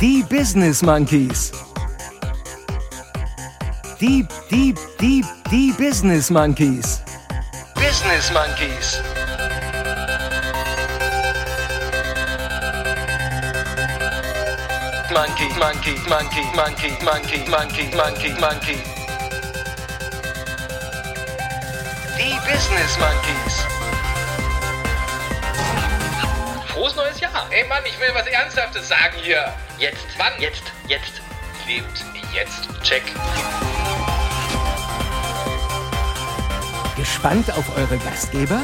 Die Business Monkeys. Die, die, die, die Business Monkeys. Business Monkeys. Monkey, monkey, monkey, monkey, monkey, monkey, monkey, monkey. Business Monkeys. Frohes neues Jahr. Ey Mann, ich will was Ernsthaftes sagen hier. Jetzt. Wann? Jetzt. Jetzt. Lebt jetzt. Check. Gespannt auf eure Gastgeber?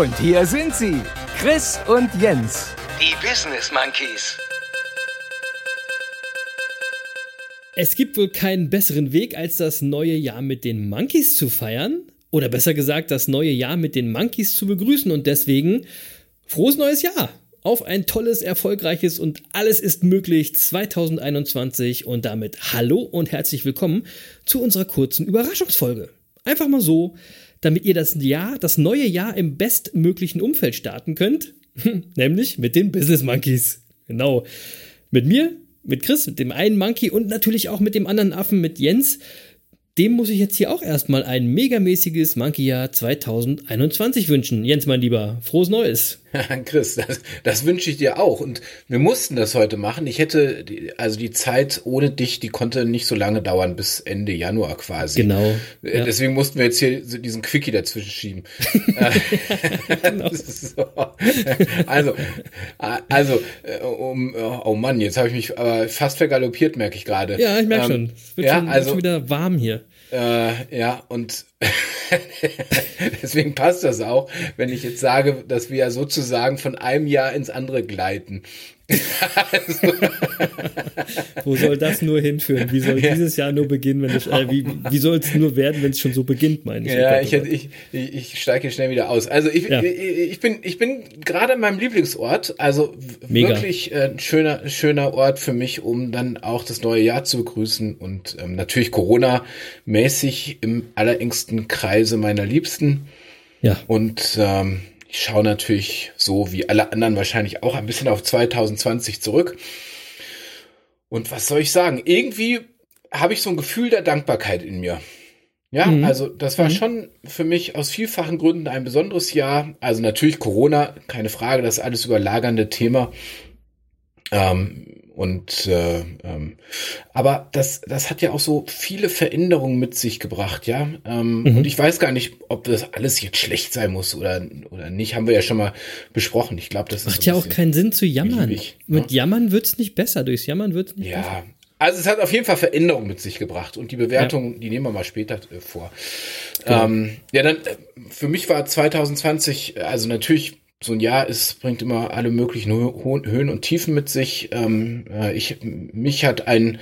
Und hier sind sie, Chris und Jens, die Business Monkeys. Es gibt wohl keinen besseren Weg, als das neue Jahr mit den Monkeys zu feiern. Oder besser gesagt, das neue Jahr mit den Monkeys zu begrüßen. Und deswegen frohes neues Jahr! Auf ein tolles, erfolgreiches und alles ist möglich 2021. Und damit hallo und herzlich willkommen zu unserer kurzen Überraschungsfolge. Einfach mal so, damit ihr das Jahr, das neue Jahr im bestmöglichen Umfeld starten könnt. Nämlich mit den Business Monkeys. Genau. Mit mir, mit Chris, mit dem einen Monkey und natürlich auch mit dem anderen Affen, mit Jens. Dem muss ich jetzt hier auch erstmal ein megamäßiges Monkey-Jahr 2021 wünschen. Jens, mein Lieber, frohes Neues. Chris, das, das wünsche ich dir auch. Und wir mussten das heute machen. Ich hätte, die, also die Zeit ohne dich, die konnte nicht so lange dauern, bis Ende Januar quasi. Genau, Äh, ja. Deswegen mussten wir jetzt hier diesen Quickie dazwischen schieben. Genau. so. Also, äh, also, äh, um, oh Mann, jetzt habe ich mich aber fast vergaloppiert, merke ich gerade. Ja, ich merke Ähm, schon. Es wird, ja, schon, also, schon wieder warm hier. äh, ja, und deswegen passt das auch, wenn ich jetzt sage, dass wir ja sozusagen von einem Jahr ins andere gleiten. Wo soll das nur hinführen? Wie soll Ja. dieses Jahr nur beginnen, wenn es, äh, wie, wie soll es nur werden, wenn es schon so beginnt, meine ich? Ja, Oh ich, oh ich, ich, ich steige hier schnell wieder aus. Also ich, Ja. ich, ich bin, ich bin gerade in meinem Lieblingsort, also Mega. wirklich äh, ein schöner, schöner Ort für mich, um dann auch das neue Jahr zu begrüßen und ähm, natürlich Corona-mäßig im allerengsten Kreise meiner Liebsten. ja. Und ähm, ich schaue natürlich so wie alle anderen wahrscheinlich auch ein bisschen auf 2020 zurück. Und was soll ich sagen? Irgendwie habe ich so ein Gefühl der Dankbarkeit in mir. Ja, Mhm. also das war schon für mich aus vielfachen Gründen ein besonderes Jahr. Also natürlich Corona, keine Frage, das alles überlagernde Thema. Ähm, und äh, ähm, aber das, das hat ja auch so viele Veränderungen mit sich gebracht, ja. Ähm, Mhm. Und ich weiß gar nicht, ob das alles jetzt schlecht sein muss oder oder nicht. Haben wir ja schon mal besprochen. Ich glaube, das ist Macht ja auch keinen Sinn zu jammern. beliebig, Mit ne? Jammern wird's nicht besser. Durchs Jammern wird's nicht besser. Ja, also es hat auf jeden Fall Veränderungen mit sich gebracht und die Bewertung, die nehmen wir mal später äh, vor. Genau. Ähm, ja, dann äh, für mich war 2020, äh, also natürlich so ein Jahr ist, bringt immer alle möglichen Höhen und Tiefen mit sich. Ähm, äh, ich, mich hat ein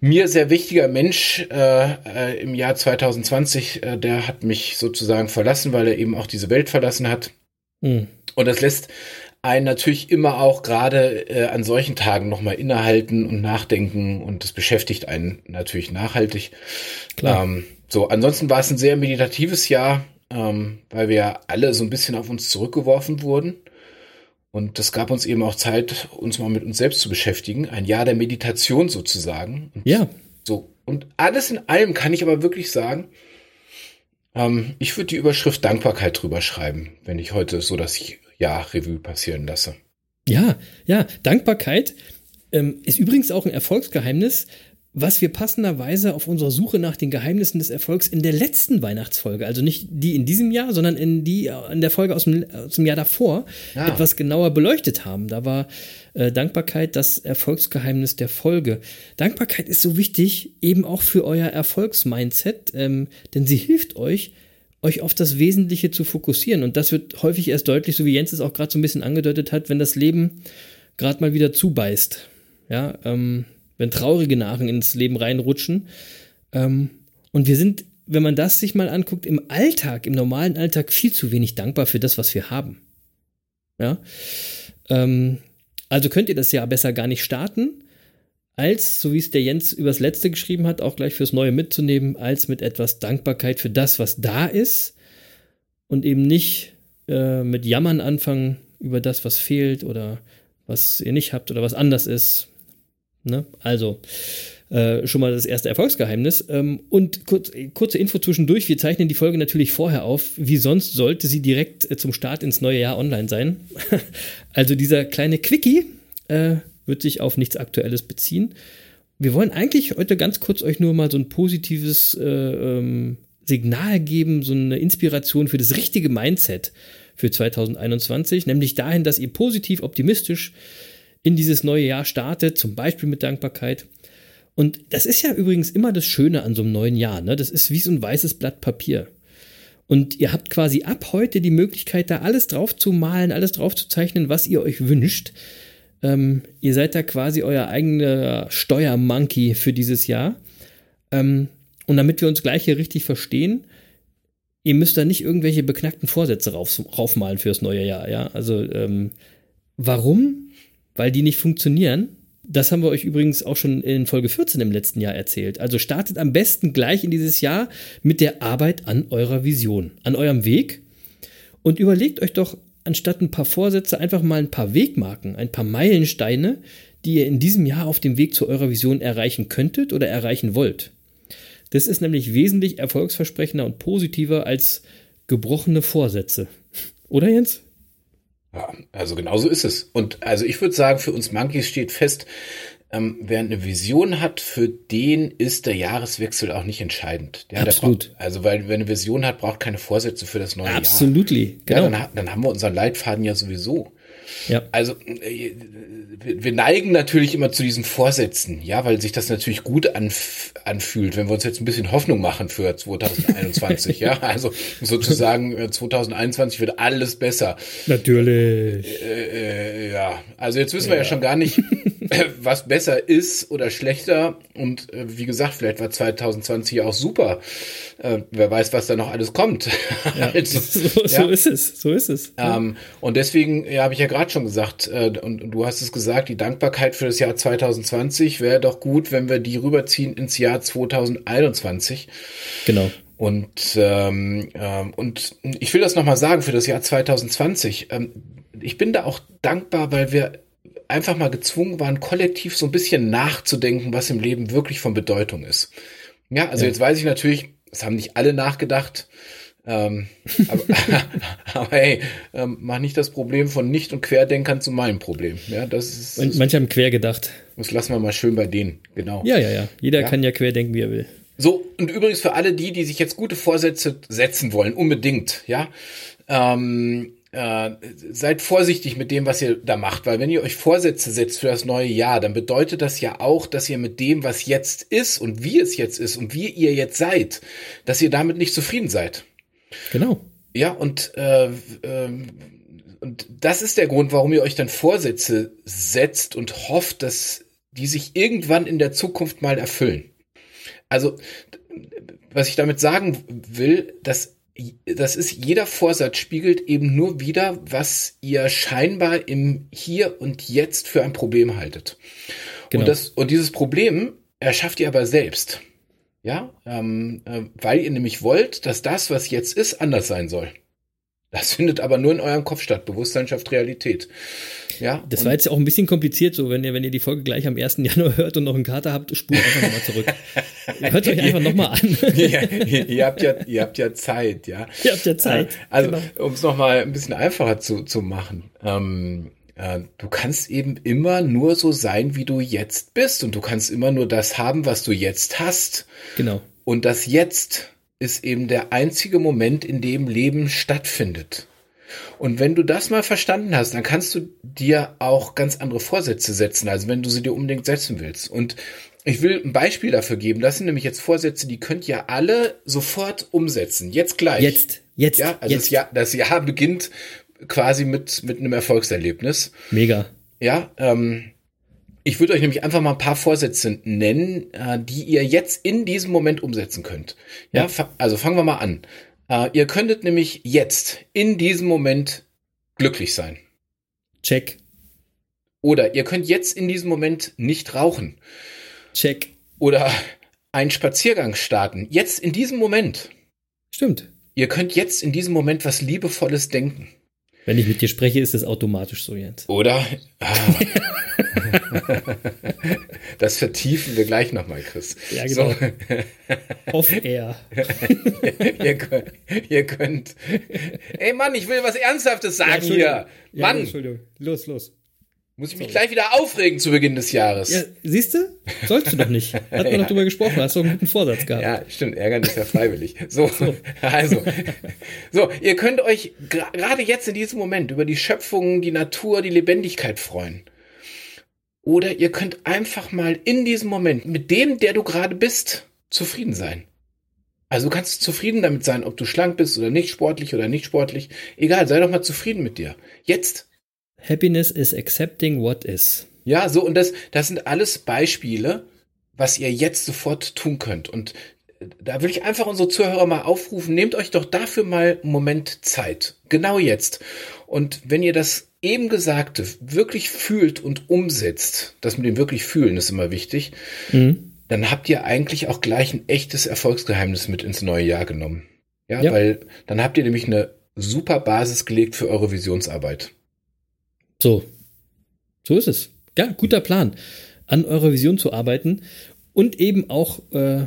mir sehr wichtiger Mensch äh, äh, im Jahr 2020, äh, der hat mich sozusagen verlassen, weil er eben auch diese Welt verlassen hat. Hm. Und das lässt einen natürlich immer auch gerade äh, an solchen Tagen nochmal innehalten und nachdenken und das beschäftigt einen natürlich nachhaltig. Klar. Ähm, so, ansonsten war es ein sehr meditatives Jahr, ähm, weil wir ja alle so ein bisschen auf uns zurückgeworfen wurden. Und das gab uns eben auch Zeit, uns mal mit uns selbst zu beschäftigen. Ein Jahr der Meditation sozusagen. Und Ja, so. Und alles in allem kann ich aber wirklich sagen, ähm, ich würde die Überschrift Dankbarkeit drüber schreiben, wenn ich heute so das Jahr Revue passieren lasse. Ja, ja, Dankbarkeit ähm, ist übrigens auch ein Erfolgsgeheimnis, was wir passenderweise auf unserer Suche nach den Geheimnissen des Erfolgs in der letzten Weihnachtsfolge, also nicht die in diesem Jahr, sondern in die in der Folge aus dem, aus dem Jahr davor Ah. etwas genauer beleuchtet haben. Da war äh, Dankbarkeit das Erfolgsgeheimnis der Folge. Dankbarkeit ist so wichtig, eben auch für euer Erfolgsmindset, ähm, denn sie hilft euch, euch auf das Wesentliche zu fokussieren. Und das wird häufig erst deutlich, so wie Jens es auch gerade so ein bisschen angedeutet hat, wenn das Leben gerade mal wieder zubeißt. Ja, ähm, wenn traurige Nachrichten ins Leben reinrutschen. Ähm, und wir sind wenn man das sich mal anguckt, im Alltag, im normalen Alltag viel zu wenig dankbar für das, was wir haben. Ja. Ähm, also könnt ihr das Jahr besser gar nicht starten, als, so wie es der Jens übers letzte geschrieben hat, auch gleich fürs Neue mitzunehmen, als mit etwas Dankbarkeit für das, was da ist und eben nicht äh, mit Jammern anfangen über das, was fehlt oder was ihr nicht habt oder was anders ist. Ne? Also, äh, schon mal das erste Erfolgsgeheimnis. Ähm, und kurz, kurze Info zwischendurch. Wir zeichnen die Folge natürlich vorher auf. Wie sonst sollte sie direkt äh, zum Start ins neue Jahr online sein. also dieser kleine Quickie äh, wird sich auf nichts Aktuelles beziehen. Wir wollen eigentlich heute ganz kurz euch nur mal so ein positives äh, ähm, Signal geben, so eine Inspiration für das richtige Mindset für 2021, nämlich dahin, dass ihr positiv optimistisch in dieses neue Jahr startet, zum Beispiel mit Dankbarkeit und das ist ja übrigens immer das Schöne an so einem neuen Jahr. Ne? Das ist wie so ein weißes Blatt Papier. Und ihr habt quasi ab heute die Möglichkeit, da alles drauf zu malen, alles drauf zu zeichnen, was ihr euch wünscht. Ähm, ihr seid da quasi euer eigener Steuermonkey für dieses Jahr. Ähm, und damit wir uns gleich hier richtig verstehen, ihr müsst da nicht irgendwelche beknackten Vorsätze rauf, raufmalen fürs neue Jahr. Ja? Also ähm, warum? Weil die nicht funktionieren das haben wir euch übrigens auch schon in Folge 14 im letzten Jahr erzählt. Also startet am besten gleich in dieses Jahr mit der Arbeit an eurer Vision, an eurem Weg und überlegt euch doch anstatt ein paar Vorsätze einfach mal ein paar Wegmarken, ein paar Meilensteine, die ihr in diesem Jahr auf dem Weg zu eurer Vision erreichen könntet oder erreichen wollt. Das ist nämlich wesentlich erfolgsversprechender und positiver als gebrochene Vorsätze. Oder Jens? Ja, also genauso ist es. Und also ich würde sagen, für uns Monkeys steht fest, ähm, wer eine Vision hat, für den ist der Jahreswechsel auch nicht entscheidend. Ja, Absolut. Braucht, also weil wer eine Vision hat, braucht keine Vorsätze für das neue Absolutely. Jahr. Absolut. Genau. Ja, dann, dann haben wir unseren Leitfaden ja sowieso. Ja. Also äh, wir neigen natürlich immer zu diesen Vorsätzen, ja, weil sich das natürlich gut anf anfühlt, wenn wir uns jetzt ein bisschen Hoffnung machen für 2021, ja, also sozusagen 2021 äh, wird alles besser. Natürlich. Äh, äh, ja, also jetzt wissen ja. wir ja schon gar nicht, was besser ist oder schlechter und äh, wie gesagt, vielleicht war 2020 auch super. Äh, wer weiß, was da noch alles kommt. Ja, also, so, ja. so, ist es, so ist es. Ähm, und deswegen, ja, habe ich ja gerade schon gesagt, äh, und, und, du hast es gesagt, die Dankbarkeit für das Jahr 2020 wäre doch gut, wenn wir die rüberziehen ins Jahr 2021. Genau. Und, ähm, ähm, und ich will das nochmal sagen für das Jahr 2020. Ähm, ich bin da auch dankbar, weil wir einfach mal gezwungen waren, kollektiv so ein bisschen nachzudenken, was im Leben wirklich von Bedeutung ist. Ja, also ja. jetzt weiß ich natürlich, es haben nicht alle nachgedacht. Ähm, aber, aber hey, ähm, mach nicht das Problem von Nicht- und Querdenkern zu meinem Problem. Ja, das ist. Und manche haben quer gedacht. Das lassen wir mal schön bei denen, genau. Ja, ja, ja. Jeder ja. kann ja quer denken, wie er will. So, und übrigens für alle die, die sich jetzt gute Vorsätze setzen wollen, unbedingt, ja. Ähm, äh, seid vorsichtig mit dem, was ihr da macht, weil wenn ihr euch Vorsätze setzt für das neue Jahr, dann bedeutet das ja auch, dass ihr mit dem, was jetzt ist und wie es jetzt ist und wie ihr jetzt seid, dass ihr damit nicht zufrieden seid. Genau. Ja, und, äh, äh, und das ist der Grund, warum ihr euch dann Vorsätze setzt und hofft, dass die sich irgendwann in der Zukunft mal erfüllen. Also, was ich damit sagen will, dass das ist, jeder Vorsatz spiegelt eben nur wieder, was ihr scheinbar im Hier und Jetzt für ein Problem haltet. Genau. Und, das, und dieses Problem erschafft ihr aber selbst. Ja, ähm, äh, weil ihr nämlich wollt, dass das, was jetzt ist, anders sein soll. Das findet aber nur in eurem Kopf statt. Bewusstsein schafft Realität. Ja, das war jetzt auch ein bisschen kompliziert, so wenn ihr, wenn ihr die Folge gleich am 1. Januar hört und noch einen Kater habt, spurt einfach nochmal zurück. hört euch einfach nochmal an. ja, ihr, habt ja, ihr habt ja Zeit, ja. Ihr habt ja Zeit. Äh, also, genau. um es nochmal ein bisschen einfacher zu, zu machen. Ähm, äh, du kannst eben immer nur so sein, wie du jetzt bist. Und du kannst immer nur das haben, was du jetzt hast. Genau. Und das Jetzt ist eben der einzige Moment, in dem Leben stattfindet. Und wenn du das mal verstanden hast, dann kannst du dir auch ganz andere Vorsätze setzen, also wenn du sie dir unbedingt setzen willst. Und ich will ein Beispiel dafür geben. Das sind nämlich jetzt Vorsätze, die könnt ihr alle sofort umsetzen. Jetzt gleich. Jetzt, jetzt. Ja, also jetzt. Das, Jahr, das Jahr beginnt quasi mit, mit einem Erfolgserlebnis. Mega. Ja, ähm, Ich würde euch nämlich einfach mal ein paar Vorsätze nennen, äh, die ihr jetzt in diesem Moment umsetzen könnt. Ja, ja. also fangen wir mal an. Äh, ihr könntet nämlich jetzt in diesem Moment glücklich sein. Check. Oder ihr könnt jetzt in diesem Moment nicht rauchen. Check. Oder einen Spaziergang starten. Jetzt in diesem Moment. Stimmt. Ihr könnt jetzt in diesem Moment was Liebevolles denken. Wenn ich mit dir spreche, ist es automatisch so, Jens. Oder? Ah. das vertiefen wir gleich nochmal, Chris. Ja, genau. So. Off-air. ihr, könnt, ihr könnt. Ey Mann, ich will was Ernsthaftes sagen ja, hier. Mann. Ja, Entschuldigung. Los, los. Muss ich mich gleich wieder aufregen zu Beginn des Jahres. Ja, siehst du? Sollst du doch nicht. Hat man ja. noch drüber gesprochen, hast du einen guten Vorsatz gehabt. Ja, stimmt, ärgern ist ja freiwillig. So, so. also. So, ihr könnt euch gerade jetzt in diesem Moment über die Schöpfung, die Natur, die Lebendigkeit freuen. Oder ihr könnt einfach mal in diesem Moment mit dem, der du gerade bist, zufrieden sein. Also du kannst zufrieden damit sein, ob du schlank bist oder nicht sportlich oder nicht sportlich. Egal, sei doch mal zufrieden mit dir. Jetzt. Happiness is accepting what is. Ja, so und das, das sind alles Beispiele, was ihr jetzt sofort tun könnt. Und äh, da will ich einfach unsere Zuhörer mal aufrufen, nehmt euch doch dafür mal einen Moment Zeit. Genau jetzt. Und wenn ihr das eben Gesagte wirklich fühlt und umsetzt, das mit dem wirklich fühlen ist immer wichtig, mhm. dann habt ihr eigentlich auch gleich ein echtes Erfolgsgeheimnis mit ins neue Jahr genommen. Ja, ja, weil dann habt ihr nämlich eine super Basis gelegt für eure Visionsarbeit. So. So ist es. Ja, guter Plan, an eurer Vision zu arbeiten und eben auch äh,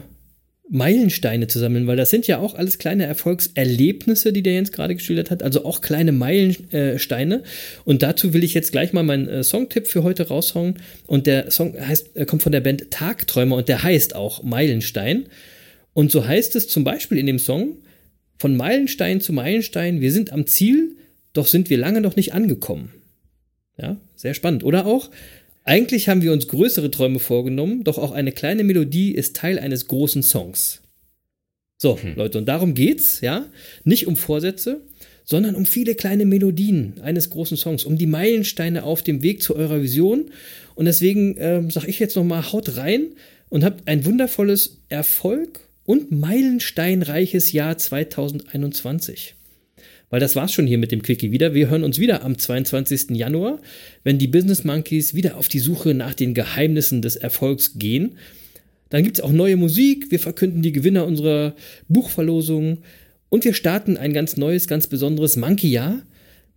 Meilensteine zu sammeln, weil das sind ja auch alles kleine Erfolgserlebnisse, die der Jens gerade geschildert hat, also auch kleine Meilensteine. Und dazu will ich jetzt gleich mal meinen äh, Songtipp für heute raushauen. Und der Song heißt, äh, kommt von der Band Tagträumer und der heißt auch Meilenstein. Und so heißt es zum Beispiel in dem Song, von Meilenstein zu Meilenstein, wir sind am Ziel, doch sind wir lange noch nicht angekommen. Ja, sehr spannend. Oder auch, eigentlich haben wir uns größere Träume vorgenommen, doch auch eine kleine Melodie ist Teil eines großen Songs. So, hm. Leute, und darum geht's, ja? Nicht um Vorsätze, sondern um viele kleine Melodien eines großen Songs, um die Meilensteine auf dem Weg zu eurer Vision. Und deswegen äh, sage ich jetzt nochmal, haut rein und habt ein wundervolles Erfolg und meilensteinreiches Jahr 2021 weil das war's schon hier mit dem Quickie wieder. Wir hören uns wieder am 22. Januar, wenn die Business Monkeys wieder auf die Suche nach den Geheimnissen des Erfolgs gehen. Dann gibt's auch neue Musik, wir verkünden die Gewinner unserer Buchverlosung und wir starten ein ganz neues, ganz besonderes Monkey-Jahr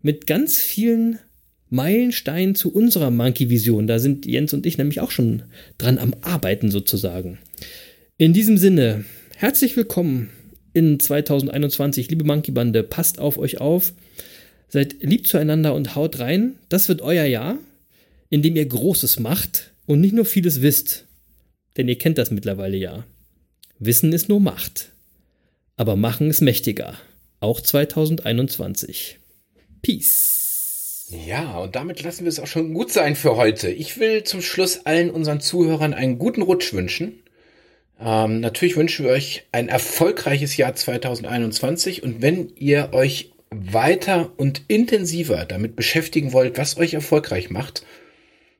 mit ganz vielen Meilensteinen zu unserer Monkey-Vision. Da sind Jens und ich nämlich auch schon dran am Arbeiten sozusagen. In diesem Sinne, herzlich willkommen in 2021. Liebe Monkey Bande, passt auf euch auf. Seid lieb zueinander und haut rein. Das wird euer Jahr, in dem ihr Großes macht und nicht nur vieles wisst. Denn ihr kennt das mittlerweile ja. Wissen ist nur Macht. Aber Machen ist mächtiger. Auch 2021. Peace. Ja, und damit lassen wir es auch schon gut sein für heute. Ich will zum Schluss allen unseren Zuhörern einen guten Rutsch wünschen. Ähm, natürlich wünschen wir euch ein erfolgreiches Jahr 2021 und wenn ihr euch weiter und intensiver damit beschäftigen wollt, was euch erfolgreich macht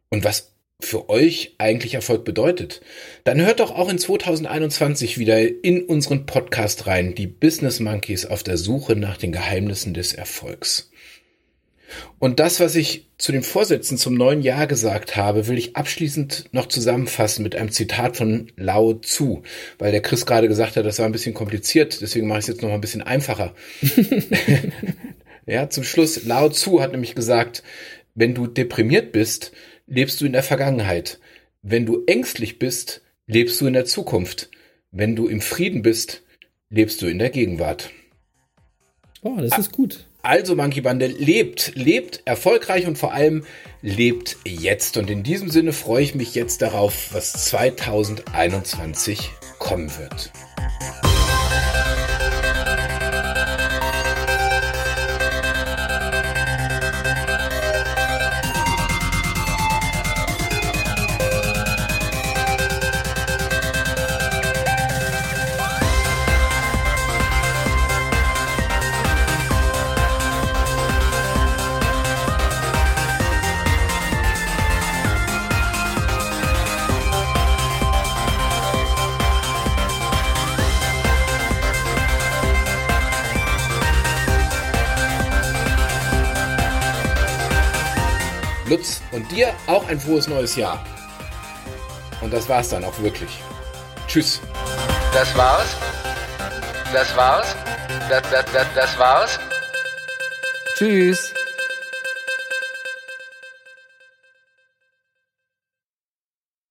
und was für euch eigentlich Erfolg bedeutet, dann hört doch auch in 2021 wieder in unseren Podcast rein, die Business Monkeys auf der Suche nach den Geheimnissen des Erfolgs. Und das, was ich zu den Vorsätzen zum neuen Jahr gesagt habe, will ich abschließend noch zusammenfassen mit einem Zitat von Lao Tzu, weil der Chris gerade gesagt hat, das war ein bisschen kompliziert, deswegen mache ich es jetzt noch mal ein bisschen einfacher. ja, zum Schluss, Lao Tzu hat nämlich gesagt, wenn du deprimiert bist, lebst du in der Vergangenheit. Wenn du ängstlich bist, lebst du in der Zukunft. Wenn du im Frieden bist, lebst du in der Gegenwart. Oh, das ist gut. Also Monkey Bande lebt, lebt erfolgreich und vor allem lebt jetzt. Und in diesem Sinne freue ich mich jetzt darauf, was 2021 kommen wird. Lutz und dir auch ein frohes neues Jahr. Und das war's dann auch wirklich. Tschüss. Das war's. Das war's. Das, das, das, das war's. Tschüss.